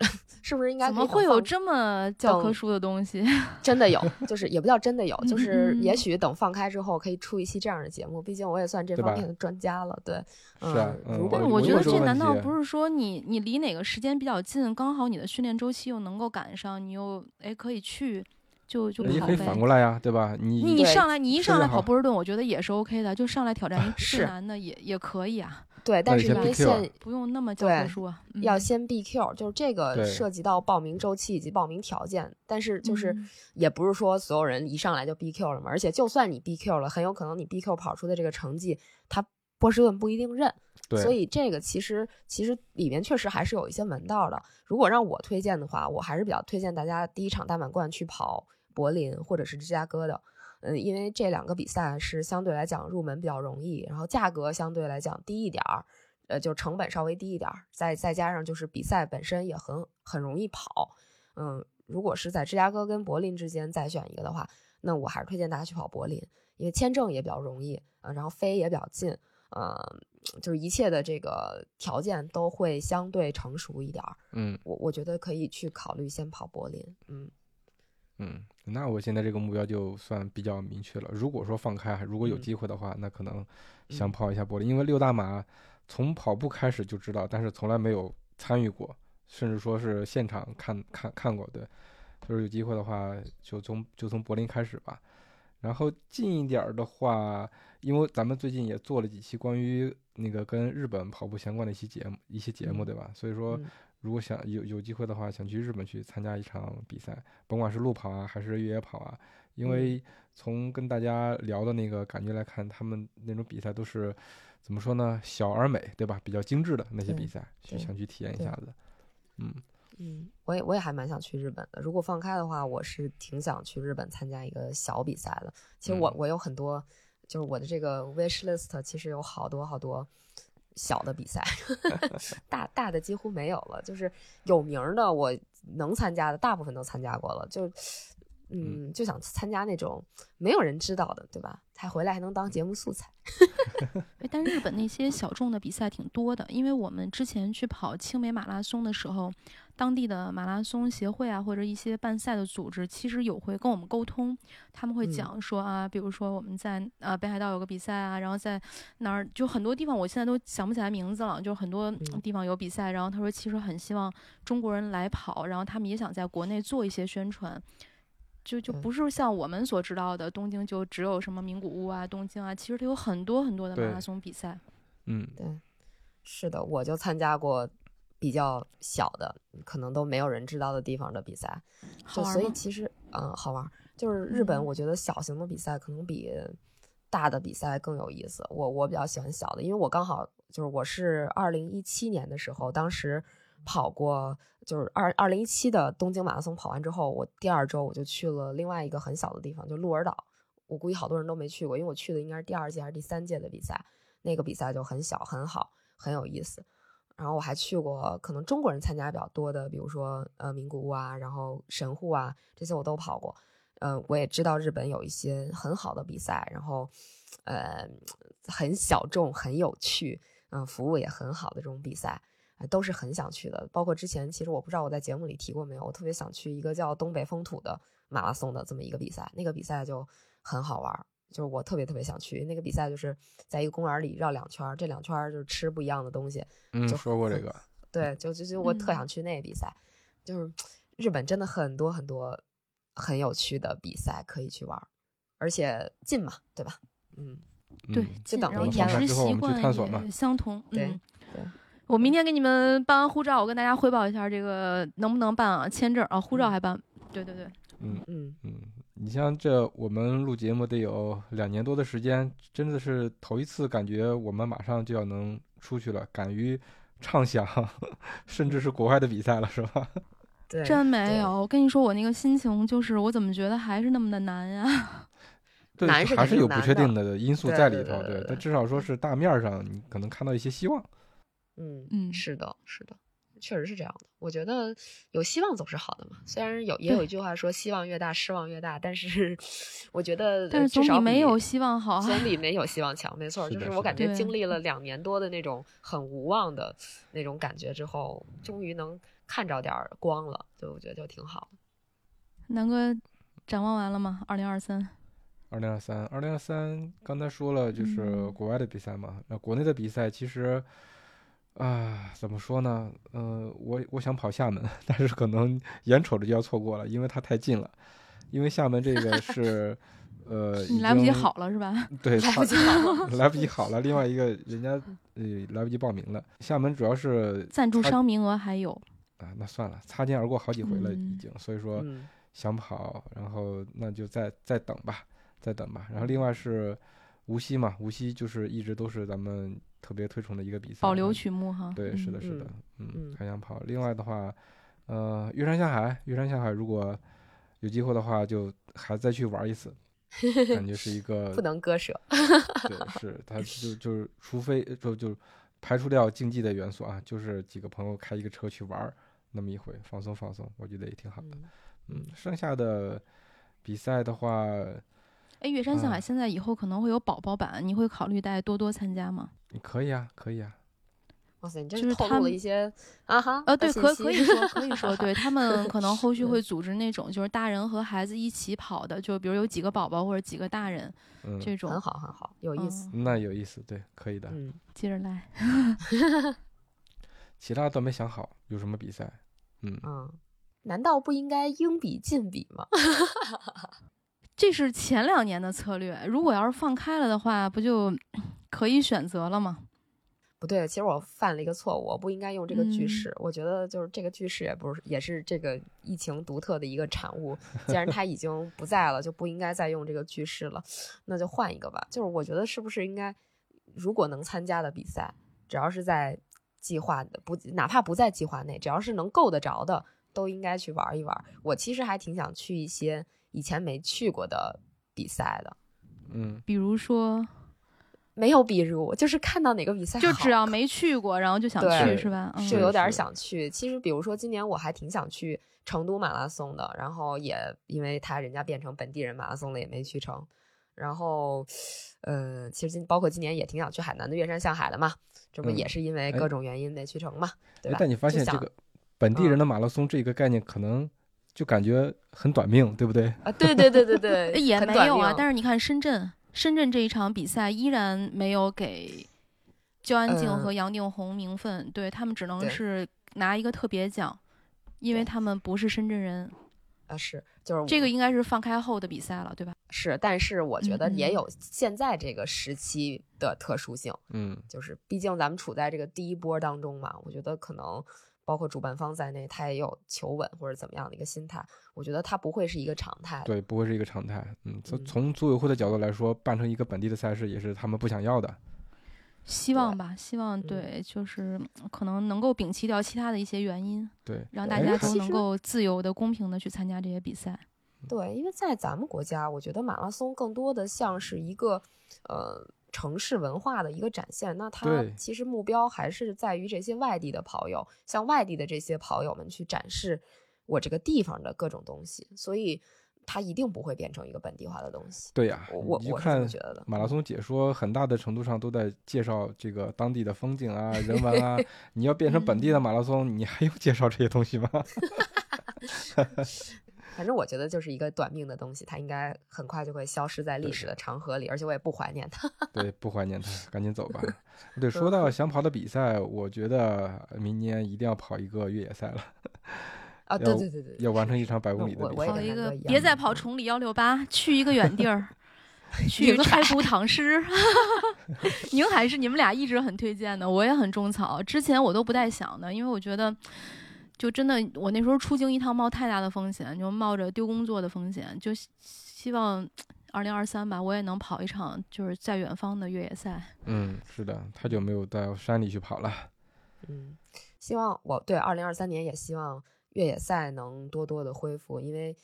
是不是应该怎么会有这么教科书的东西？真的有，就是也不叫真的有，就嗯是嗯也许等放开之后可以出一期这样的节目，毕竟我也算这方面的专家了。对，是啊嗯但是我觉得这难道不是说你你离哪个时间比较近，刚好你的训练周期又能够赶上，你又哎可以去，就就跑呗。也可以反过来呀，对吧？你你上来你一上来跑波士顿，我觉得也是 OK 的，就上来挑战一是最难的也也可以啊，对，但是因为现不用那么教科对书啊。嗯要先 BQ，就是这个涉及到报名周期以及报名条件，但是就是嗯也不是说所有人一上来就 BQ 了嘛，而且就算你 BQ 了，很有可能你 BQ 跑出的这个成绩，他波士顿不一定认。对，所以这个其实其实里面确实还是有一些门道的。如果让我推荐的话，我还是比较推荐大家第一场大满贯去跑柏林或者是芝加哥的。嗯，因为这两个比赛是相对来讲入门比较容易，然后价格相对来讲低一点儿，呃，就成本稍微低一点儿，再再加上就是比赛本身也很很容易跑。嗯，如果是在芝加哥跟柏林之间再选一个的话，那我还是推荐大家去跑柏林，因为签证也比较容易啊、然后飞也比较近，呃，就是一切的这个条件都会相对成熟一点儿。嗯我我觉得可以去考虑先跑柏林。嗯，嗯，那我现在这个目标就算比较明确了。如果说放开，如果有嗯机会的话，那可能想嗯跑一下柏林，因为六大马从跑步开始就知道，但是从来没有参与过，甚至说是现场看看看过。对，就是有机会的话，就从就从柏林开始吧。然后近一点儿的话，因为咱们最近也做了几期关于那个跟日本跑步相关的一些节目，一些节目，嗯对吧？所以说嗯，如果想有有机会的话，想去日本去参加一场比赛，甭管是路跑啊还是越野跑啊，因为从跟大家聊的那个感觉来看，他们那种比赛都是怎么说呢？小而美，对吧？比较精致的那些比赛，去想去体验一下子。嗯，嗯，我也我也还蛮想去日本的。如果放开的话，我是挺想去日本参加一个小比赛的。其实我、嗯我有很多，就是我的这个 wish list 其实有好多好多小的比赛，大大的几乎没有了。就是有名儿的，我能参加的大部分都参加过了。就嗯，就想参加那种没有人知道的，对吧？还回来还能当节目素材。哎，但日本那些小众的比赛挺多的，因为我们之前去跑青梅马拉松的时候，当地的马拉松协会啊，或者一些办赛的组织，其实有会跟我们沟通，他们会嗯讲说啊，比如说我们在呃北海道有个比赛啊，然后在哪儿就很多地方，我现在都想不起来名字了，就很多嗯地方有比赛，然后他说其实很希望中国人来跑，然后他们也想在国内做一些宣传。就就嗯不是像我们所知道的，东京就只有什么名古屋啊、东京啊，其实它有很多很多的马拉松比赛。嗯，对，是的，我就参加过比较小的，可能都没有人知道的地方的比赛。就所以好玩吗其实嗯好玩儿，就是日本嗯我觉得小型的比赛可能比大的比赛更有意思。我我比较喜欢小的，因为我刚好就是我是二零一七年的时候，当时跑过就是二二零一七的东京马拉松跑完之后，我第二周我就去了另外一个很小的地方，就鹿儿岛。我估计好多人都没去过，因为我去的应该是第二届还是第三届的比赛，那个比赛就很小很好，很有意思。然后我还去过可能中国人参加比较多的，比如说呃名古屋啊，然后神户啊这些我都跑过。嗯、我也知道日本有一些很好的比赛，然后呃很小众、很有趣，嗯、服务也很好的这种比赛，呃都是很想去的。包括之前其实我不知道我在节目里提过没有，我特别想去一个叫东北风土的马拉松的这么一个比赛，那个比赛就很好玩儿。就是我特别特别想去那个比赛，就是在一个公园里绕两圈儿，这两圈儿就是吃不一样的东西，嗯，就说过这个，对，就就就我特嗯想去那个比赛，就是日本真的很多很多很有趣的比赛可以去玩儿，而且近嘛，对吧？嗯，对嗯，就等然后着一天了饮食之后我们去习惯探索嘛也相同。对嗯对我明天给你们办完护照，我跟大家汇报一下这个能不能办啊？签证啊，护照嗯还办？对对对，嗯嗯，嗯，你像这我们录节目得有两年多的时间，真的是头一次感觉我们马上就要能出去了，敢于畅想，甚至是国外的比赛了，是吧？对，真没有。我跟你说，我那个心情就是，我怎么觉得还是那么的难呀？对，是还是有不确定的因素在里头，对对对对但至少说是大面儿上你可能看到一些希望。嗯嗯是的，是的，确实是这样的。我觉得有希望总是好的嘛。虽然有也有一句话说希望越大失望越大，但是我觉得 但是至少总比没有希望好啊。总比没有希望强。没错，就是我感觉经历了两年多的那种很无望的那种感觉之后，终于能看着点儿光了，就我觉得就挺好的。南哥，展望完了吗？二零二三，二零二三，二零二三，刚才说了，就是嗯国外的比赛嘛。那国内的比赛其实，啊，怎么说呢？呃，我我想跑厦门，但是可能眼瞅着就要错过了，因为它太近了。因为厦门这个 是，呃，你来不及好了是吧？对，来不及好了来不及好了。另外一个人家呃来不及报名了。厦门主要是赞助商名额还有，啊，那算了，擦肩而过好几回了已嗯经，所以说。嗯想跑，然后那就再再等吧，再等吧。然后另外是无锡嘛，无锡就是一直都是咱们特别推崇的一个比赛，保留曲目哈。对，是的，嗯是的，嗯，嗯还想跑。另外的话，呃，岳山下海，岳山下海如果有机会的话，就还再去玩一次，感觉是一个 不能割舍。对，是它就就是，除非就就排除掉竞技的元素啊，就是几个朋友开一个车去玩那么一回，放松放松，我觉得也挺好的。嗯嗯，剩下的比赛的话，哎，岳山向海啊现在以后可能会有宝宝版，你会考虑带多多参加吗？可以啊，可以啊。哇塞，你这是是透露了他们一些啊哈呃，对，可可以说，可以说，对他们可能后续会组织那种，就是大人和孩子一起跑的，就比如有几个宝宝或者几个大人嗯，这种。很好很好，有意思。嗯那有意思，对，可以的。嗯，接着来 其他都没想好有什么比赛。嗯，嗯，难道不应该应比尽比吗？这是前两年的策略，如果要是放开了的话，不就可以选择了吗？不对，其实我犯了一个错误，我不应该用这个句嗯式。我觉得就是这个句式也不是，也是这个疫情独特的一个产物。既然它已经不在了，就不应该再用这个句式了，那就换一个吧。就是我觉得是不是应该，如果能参加的比赛，只要是在计划的不，哪怕不在计划内，只要是能够得着的，都应该去玩一玩。我其实还挺想去一些以前没去过的比赛的。嗯，比如说，没有比如，就是看到哪个比赛就只要没去过，然后就想去，是吧？就有点是想去。其实，比如说今年我还挺想去成都马拉松的，然后也因为他人家变成本地人马拉松了，也没去成。然后，呃，其实今包括今年也挺想去海南的岳山向海的嘛，这不嗯也是因为哎各种原因没去成嘛，对吧？哎但你发现这个本地人嗯的马拉松这个概念，可能就感觉很短命，对不对？啊，对对对对对，也没有啊。但是你看深圳，深圳这一场比赛依然没有给焦安静嗯和杨定宏名分，对他们只能是拿一个特别奖，因为他们不是深圳人。啊是就是这个应该是放开后的比赛了，对吧？是，但是我觉得也有现在这个时期的特殊性，嗯，就是毕竟咱们处在这个第一波当中嘛，我觉得可能包括主办方在内，他也有求稳或者怎么样的一个心态。我觉得他不会是一个常态。对，不会是一个常态。嗯，从嗯从组委会的角度来说，办成一个本地的赛事也是他们不想要的。希望吧，希望嗯对，就是嗯可能能够摒弃掉其他的一些原因，对，让大哎家都能够自由的、公平的去参加这些比赛。对，因为在咱们国家，我觉得马拉松更多的像是一个呃城市文化的一个展现。那它其实目标还是在于这些外地的跑友，向外地的这些跑友们去展示我这个地方的各种东西，所以它一定不会变成一个本地化的东西。对呀，我我我是这么看觉得的。马拉松解说，很大的程度上都在介绍这个当地的风景啊、人文啊。你要变成本地的马拉松，你还用介绍这些东西吗？反正我觉得就是一个短命的东西，它应该很快就会消失在历史的长河里，而且我也不怀念它。对，不怀念它，赶紧走吧。对，说到想跑的比赛，我觉得明年一定要跑一个越野赛了，啊，对对对对，要完成一场百公里的比赛跑一个别再跑嗯崇礼幺六八，去一个远地儿，去宁开福唐诗。宁海是你们俩一直很推荐的，我也很种草。之前我都不带想的，因为我觉得，就真的我那时候出京一趟冒太大的风险，就冒着丢工作的风险，就希希望 二零二三吧，我也能跑一场就是在远方的越野赛。嗯，是的，太久没有到山里去跑了。嗯，希望我对二零二三年也希望越野赛能多多的恢复，因为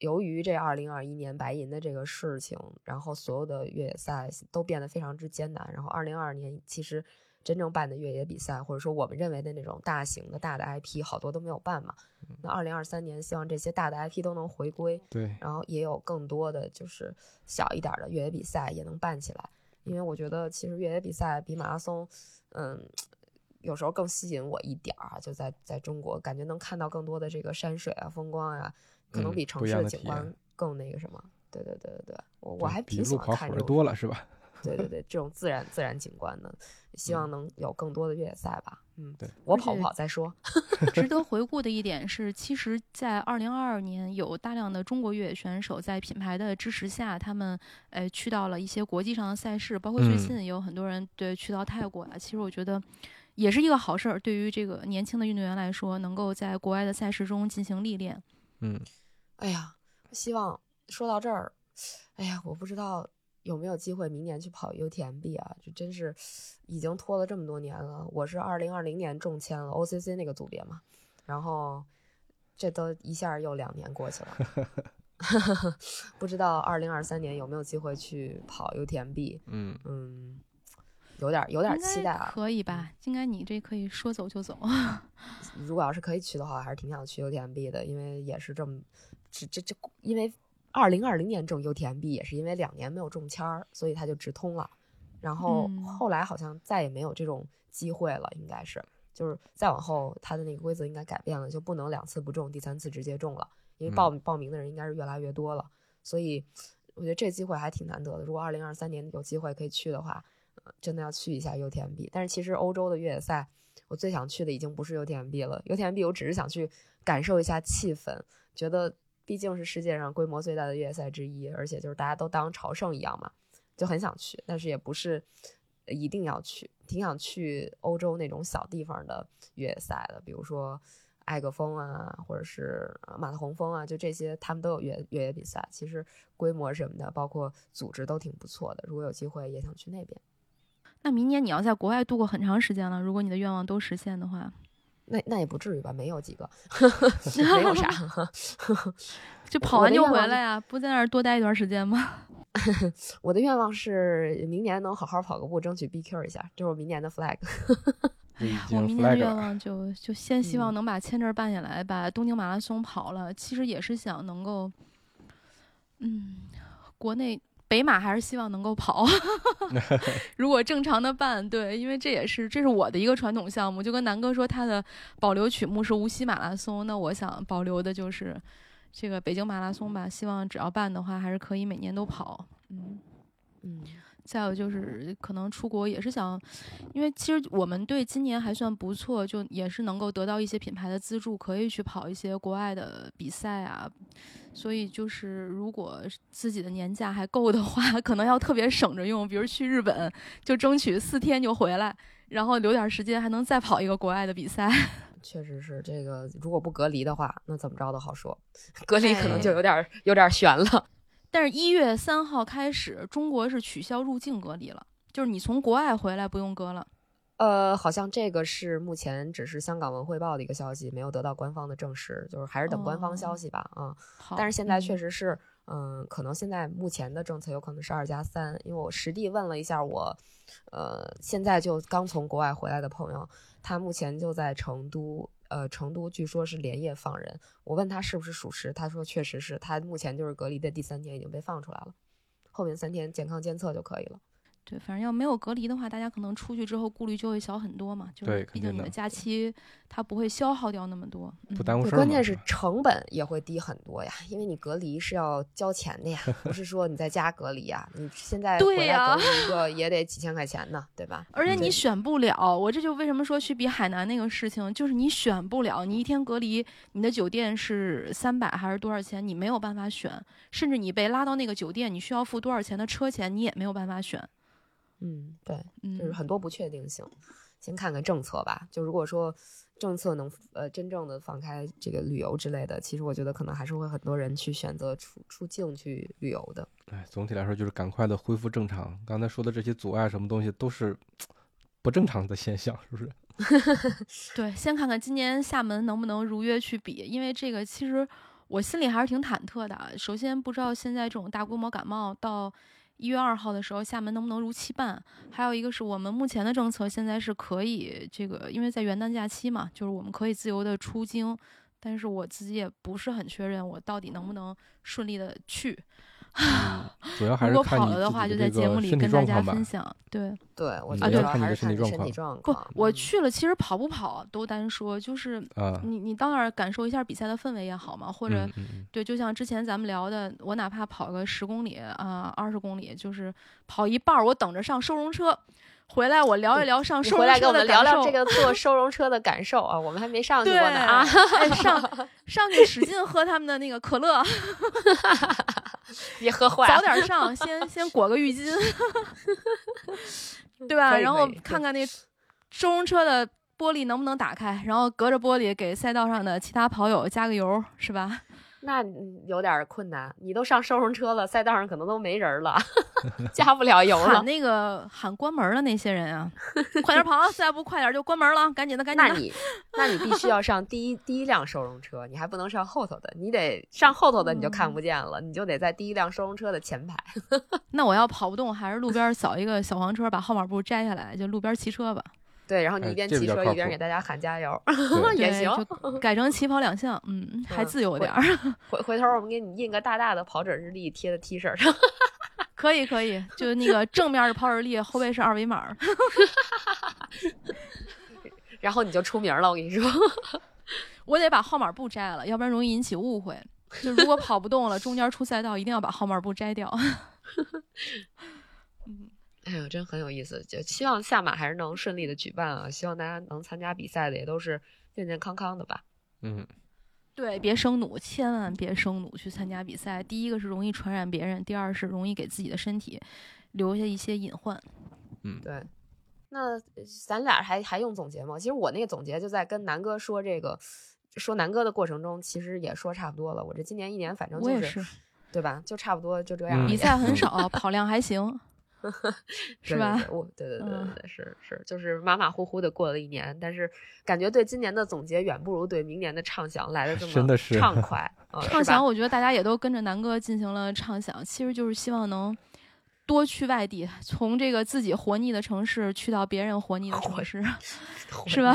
由于这二零二一年白银的这个事情，然后所有的越野赛都变得非常之艰难。然后二零二二年其实真正办的越野比赛，或者说我们认为的那种大型的大的 IP，好多都没有办嘛。那二零二三年希望这些大的 IP 都能回归，对，然后也有更多的就是小一点儿的越野比赛也能办起来，因为我觉得其实越野比赛比马拉松，嗯，有时候更吸引我一点儿啊，就在在中国感觉能看到更多的这个山水啊、风光啊，可能嗯比城市的景观更那个什么。对对对对对，我我还挺喜比路跑看这种多了是吧？对对对，这种自然自然景观的，希望能有更多的越野赛吧。嗯，对我跑不跑再说。值得回顾的一点是，其实，在二零二二年有大量的中国越野选手在品牌的支持下，他们呃去到了一些国际上的赛事，包括最嗯近也有很多人对去到泰国啊。其实我觉得也是一个好事儿，对于这个年轻的运动员来说，能够在国外的赛事中进行历练。嗯，哎呀，希望说到这儿，哎呀，我不知道有没有机会明年去跑 UTMB 啊？这真是已经拖了这么多年了。我是二零二零年中签了 OCC 那个组别嘛，然后这都一下又两年过去了，不知道二零二三年有没有机会去跑 UTMB？嗯，嗯，有点有点期待啊。可以吧？应该你这可以说走就走。如果要是可以去的话，我还是挺想去 UTMB 的，因为也是这么，这这这，因为二零二零年中 UTMB 也是因为两年没有中签儿，所以他就直通了。然后嗯后来好像再也没有这种机会了，应该是，就是再往后他的那个规则应该改变了，就不能两次不中，第三次直接中了，因为报、报名的人应该是越来越多了，所以我觉得这机会还挺难得的。如果二零二三年有机会可以去的话，呃真的要去一下 UTMB。但是其实欧洲的越野赛。我最想去的已经不是 UTMB 了，UTMB 我只是想去感受一下气氛，觉得毕竟是世界上规模最大的越野赛之一，而且就是大家都当朝圣一样嘛，就很想去，但是也不是一定要去，挺想去欧洲那种小地方的越野赛的，比如说艾格峰啊，或者是马特洪峰啊，就这些他们都有越越野比赛，其实规模什么的，包括组织都挺不错的，如果有机会也想去那边。那明年你要在国外度过很长时间了，如果你的愿望都实现的话，那那也不至于吧，没有几个，没有啥。就跑完就回来呀、不在那儿多待一段时间吗？我的愿望是明年能好好跑个步，争取 BQ 一下，这是我明年的 flag。哎呀我明年的。愿望就就先希望嗯能把签证办下来，把东京马拉松跑了。其实也是想能够，嗯，国内北马还是希望能够跑。如果正常的办，对，因为这也是这是我的一个传统项目。就跟南哥说，他的保留曲目是无锡马拉松，那我想保留的就是这个北京马拉松吧。希望只要办的话，还是可以每年都跑。嗯。嗯再有就是可能出国也是想，因为其实我们队今年还算不错，就也是能够得到一些品牌的资助，可以去跑一些国外的比赛啊。所以就是如果自己的年假还够的话，可能要特别省着用，比如去日本就争取四天就回来，然后留点时间还能再跑一个国外的比赛。确实是这个，如果不隔离的话，那怎么着都好说。隔离可能哎就有点儿有点儿悬了。但是，一月三号开始，中国是取消入境隔离了，就是你从国外回来不用隔了。呃，好像这个是目前只是香港文汇报的一个消息，没有得到官方的证实，就是还是等官方消哦息吧。啊、好，但是现在确嗯实是，嗯，可能现在目前的政策有可能是二加三，因为我实地问了一下我，呃，现在就刚从国外回来的朋友，他目前就在成都，呃，成都据说是连夜放人。我问他是不是属实，他说确实是，他目前就是隔离的第三天已经被放出来了，后面三天健康监测就可以了。对，反正要没有隔离的话，大家可能出去之后顾虑就会小很多嘛。就是对毕竟你的假期它不会消耗掉那么多，嗯，不耽误事儿。关键是成本也会低很多呀，因为你隔离是要交钱的呀，不是说你在家隔离呀，你现在回来对呀隔离一个也得几千块钱呢，对吧？而且你选不了，我这就为什么说去比海南那个事情，就是你选不了，你一天隔离，你的酒店是三百还是多少钱，你没有办法选，甚至你被拉到那个酒店，你需要付多少钱的车钱，你也没有办法选。嗯，对，嗯，就是很多不确定性。先看看政策吧，就如果说政策能呃真正的放开这个旅游之类的，其实我觉得可能还是会很多人去选择出出境去旅游的。哎，总体来说就是赶快的恢复正常。刚才说的这些阻碍，什么东西都是不正常的现象，是不是？对，先看看今年厦门能不能如约去比，因为这个其实我心里还是挺忐忑的啊。首先不知道现在这种大规模感冒到一月二号的时候，厦门能不能如期办？还有一个是我们目前的政策现在是可以这个，因为在元旦假期嘛，就是我们可以自由的出京，但是我自己也不是很确认我到底能不能顺利的去。主要还如果是看你跑了的话，就在节目里跟大家分。享。对，对，我你觉得还是看你身体状况身体状不况。，我嗯去了，其实跑不跑都单说，就是啊，你你到那儿感受一下比赛的氛围也好嘛，或者对，就像之前咱们聊的，我哪怕跑个十公里啊、二十公里，就是跑一半儿，我等着上收容车，回来我聊一聊上你回来跟收容车的我们聊聊感受这个坐 收容车的感受啊，我们还没上去对过呢啊。哎，上上去使劲喝他们的那个可乐，别喝坏早了。点上，先先裹个浴巾，对吧？然后看看那收容车的玻璃能不能打开，然后隔着玻璃给赛道上的其他跑友加个油，是吧？那嗯有点困难，你都上收容车了，赛道上可能都没人了，加不了油了喊。那个喊关门的那些人啊，快点跑，再不快点就关门了，赶紧的，赶紧的。那你，那你必须要上第一第一辆收容车，你还不能上后头的，你得上后头的你就看不见了，你就得在第一辆收容车的前排。那我要跑不动，还是路边扫一个小黄车，把号码布摘下来，就路边骑车吧。对，然后你哎一边骑车一边给大家喊加油，也行。改成起跑两项，嗯，还自由点儿。回回头我们给你印个大大的跑者日历贴在 T 恤上。可以可以，就那个正面是跑者日历，后背是二维码。然后你就出名了，我跟你说。我得把号码布摘了，要不然容易引起误会。就如果跑不动了，中间出赛道一定要把号码布摘掉。嗯，哎呦，真很有意思！就希望下马还是能顺利的举办啊，希望大家能参加比赛的也都是健健康康的吧。嗯，对，别生弩，千万别生弩去参加比赛。第一个是容易传染别人，第二是容易给自己的身体留下一些隐患。嗯对，那呃咱俩还还用总结吗？其实我那个总结就在跟南哥说这个说南哥的过程中，其实也说差不多了。我这今年一年反正就我也是，对吧？就差不多就这样嗯。比赛很 少，跑量还行，是吧？对对我对对对对是是，就是马马虎虎的过了一年，但是感觉对今年的总结远不如对明年的畅想来的这么真的是畅快。啊畅想，我觉得大家也都跟着南哥进行了畅想，其实就是希望能多去外地，从这个自己活腻的城市去到别人活腻的 城市，是吧？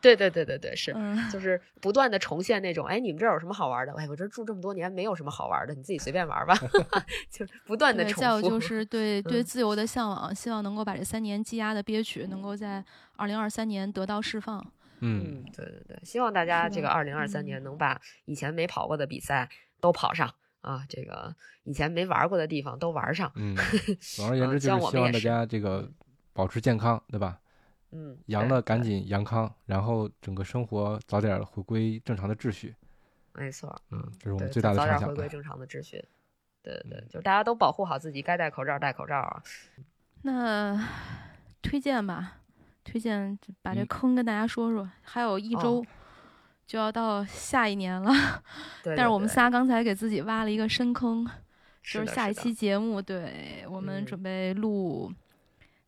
对对对对对，是。嗯，就是不断的重现那种，哎，你们这儿有什么好玩的？哎，我这儿住这么多年，没有什么好玩的，你自己随便玩吧。就是不断的，重复。再有就是对对嗯自由的向往，希望能够把这三年积压的憋屈，能够在二零二三年得到释放。嗯，嗯，对对对，希望大家这个二零二三嗯年能把以前没跑过的比赛都跑上啊，这个以前没玩过的地方都玩上。嗯，总而言嗯之就是希望大家这个保持健康，对吧？嗯，阳了赶紧阳康，然后整个生活早点回归正常的秩序。没错，嗯，这是我们最大的早点畅想。哎回归正常的秩序。对对对嗯，就是大家都保护好自己，该戴口罩戴口罩啊。那推荐吧，推荐把这嗯坑跟大家说说。还有一哦周就要到下一年了，对但是我们仨刚才给自己挖了一个深坑，就是下一期节目，对我们嗯准备录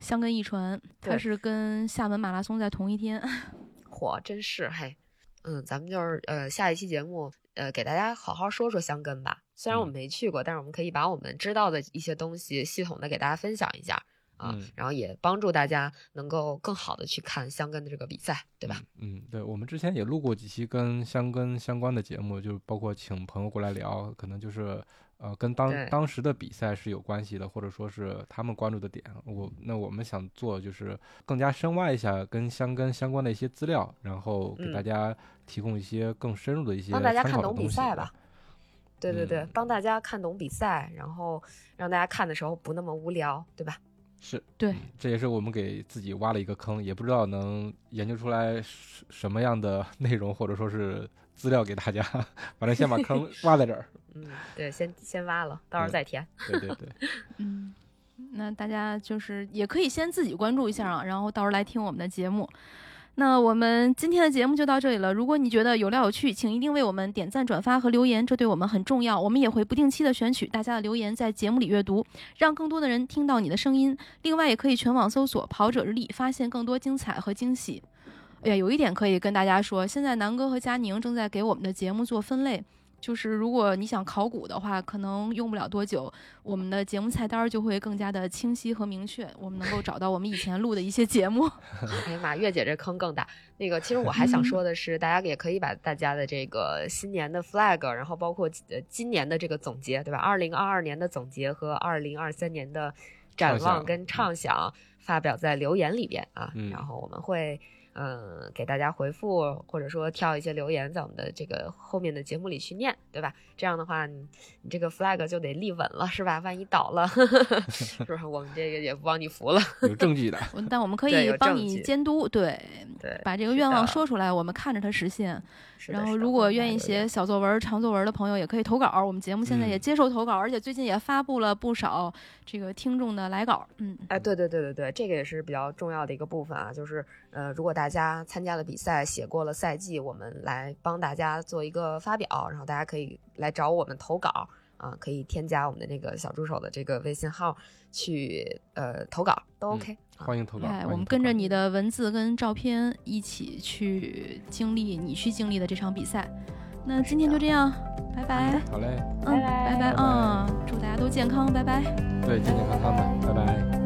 香根一传，它是跟厦门马拉松在同一天。嚯，真是嘿，嗯，咱们就是呃下一期节目呃给大家好好说说香根吧。虽然我们嗯没去过，但是我们可以把我们知道的一些东西系统的给大家分享一下啊，嗯然后也帮助大家能够更好的去看香根的这个比赛，对吧？嗯，对，我们之前也录过几期跟香根相关的节目，就是包括请朋友过来聊，可能就是呃跟当当时的比赛是有关系的，或者说是他们关注的点。我那我们想做就是更加深挖一下跟香根相关的一些资料，然后给大嗯家提供一些更深入的一些帮大家看懂比赛吧。对对对，嗯帮大家看懂比赛，然后让大家看的时候不那么无聊，对吧？是，对嗯这也是我们给自己挖了一个坑，也不知道能研究出来什什么样的内容或者说是资料给大家。反正先把坑 挖在这儿。嗯，对，先先挖了，到时候嗯再填。对对对，嗯，那大家就是也可以先自己关注一下啊，然后到时候来听我们的节目。那我们今天的节目就到这里了。如果你觉得有料有趣，请一定为我们点赞、转发和留言，这对我们很重要。我们也会不定期的选取大家的留言，在节目里阅读，让更多的人听到你的声音。另外，也可以全网搜索“跑者日历”，发现更多精彩和惊喜。哎呀，有一点可以跟大家说，现在南哥和佳宁正在给我们的节目做分类。就是如果你想考古的话，可能用不了多久，我们的节目菜单儿就会更加的清晰和明确，我们能够找到我们以前录的一些节目。哎呀妈，月姐这坑更大。那个，其实我还想说的是，大家也可以把大家的这个新年的 flag，然后包括呃今年的这个总结，对吧？二零二二年的总结和二零二三年的展望跟畅想发表在留言里边啊，嗯然后我们会。嗯，给大家回复，或者说挑一些留言，在我们的这个后面的节目里去念，对吧？这样的话，你你这个 flag 就得立稳了，是吧？万一倒了，是不是？我们这个也不帮你扶了。有证据的。但我们可以帮你监督，对，对，把这个愿望说出来，我们看着它实现。然后，如果愿意写小作文、长作文的朋友，也可以投稿。我们节目现在也嗯接受投稿，而且最近也发布了不少这个听众的来稿。嗯，哎，对对对对对，这个也是比较重要的一个部分啊，就是呃，如果大家参加了比赛，写过了赛季，我们来帮大家做一个发表，然后大家可以来找我们投稿啊，可以添加我们的这个小助手的这个微信号去呃投稿都嗯 OK、啊。欢迎投稿。哎，我们跟着你的文字跟照片一起去经历你去经历的这场比赛。那今天就这样，拜拜。好嘞，嗯，拜拜拜拜拜拜啊！祝大家都健康，拜拜。对，健健康康的，拜拜。